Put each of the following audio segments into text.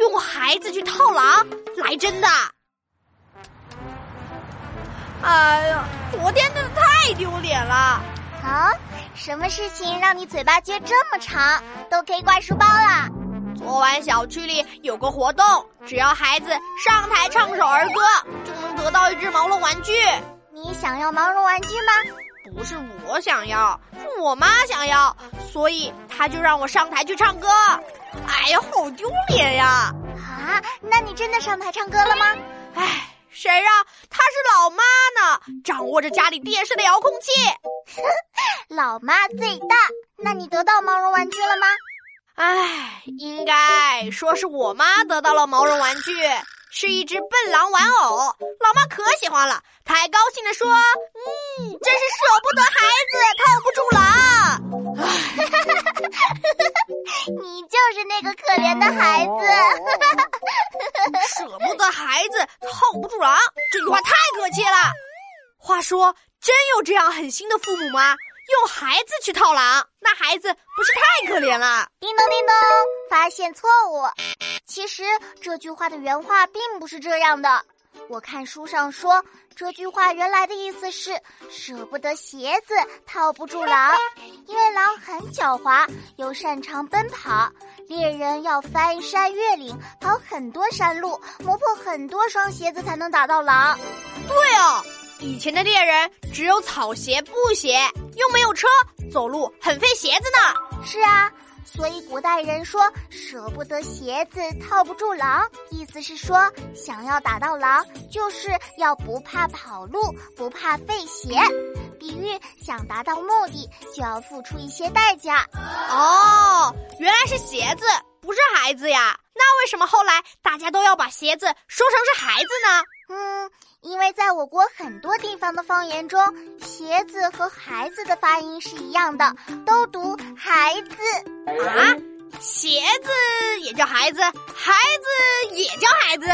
用孩子去套狼，来真的！哎呀，昨天真的太丢脸了！啊，什么事情让你嘴巴撅这么长，都可以挂书包了？昨晚小区里有个活动，只要孩子上台唱首儿歌，就能得到一只毛绒玩具。你想要毛绒玩具吗？不是我想要，是我妈想要，所以她就让我上台去唱歌。哎呀，好丢脸呀！啊，那你真的上台唱歌了吗？哎。谁让她是老妈呢？掌握着家里电视的遥控器，老妈最大。那你得到毛绒玩具了吗？唉，应该说是我妈得到了毛绒玩具，是一只笨狼玩偶。老妈可喜欢了，她还高兴地说：“嗯，真是舍不得孩 舍不得孩子套不住狼，这句话太可气了。话说，真有这样狠心的父母吗？用孩子去套狼，那孩子不是太可怜了？叮咚叮咚，发现错误。其实这句话的原话并不是这样的。我看书上说，这句话原来的意思是舍不得鞋子套不住狼，因为狼很狡猾，又擅长奔跑，猎人要翻山越岭，跑很多山路，磨破很多双鞋子才能打到狼。对哦，以前的猎人只有草鞋、布鞋，又没有车，走路很费鞋子呢。是啊。所以古代人说舍不得鞋子套不住狼，意思是说想要打到狼，就是要不怕跑路，不怕费鞋。比喻想达到目的，就要付出一些代价。哦，原来是鞋子，不是孩子呀。那为什么后来大家都要把鞋子说成是孩子呢？嗯，因为在我国很多地方的方言中，鞋子和孩子的发音是一样的，都读孩子啊。鞋子也叫孩子，孩子也叫孩子，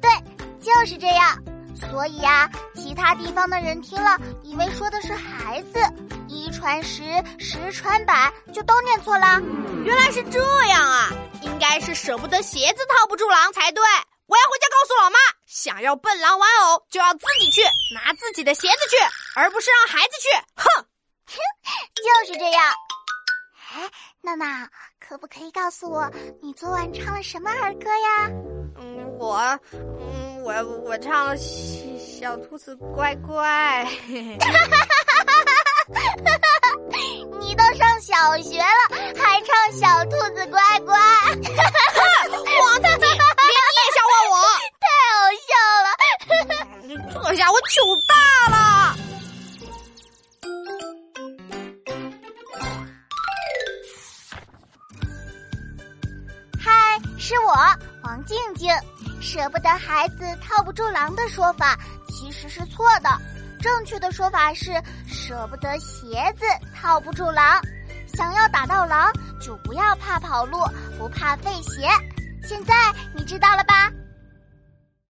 对，就是这样。所以啊，其他地方的人听了，以为说的是孩子，一传十，十传百，就都念错了。原来是这样啊，应该是舍不得鞋子套不住狼才对。我要回家告诉老妈，想要笨狼玩偶就要自己去拿自己的鞋子去，而不是让孩子去。哼，就是这样。哎，娜娜，可不可以告诉我你昨晚唱了什么儿歌呀？嗯，我，嗯，我我唱了小兔子乖乖。是我王静静。舍不得孩子套不住狼的说法其实是错的，正确的说法是舍不得鞋子套不住狼。想要打到狼，就不要怕跑路，不怕费鞋。现在你知道了吧？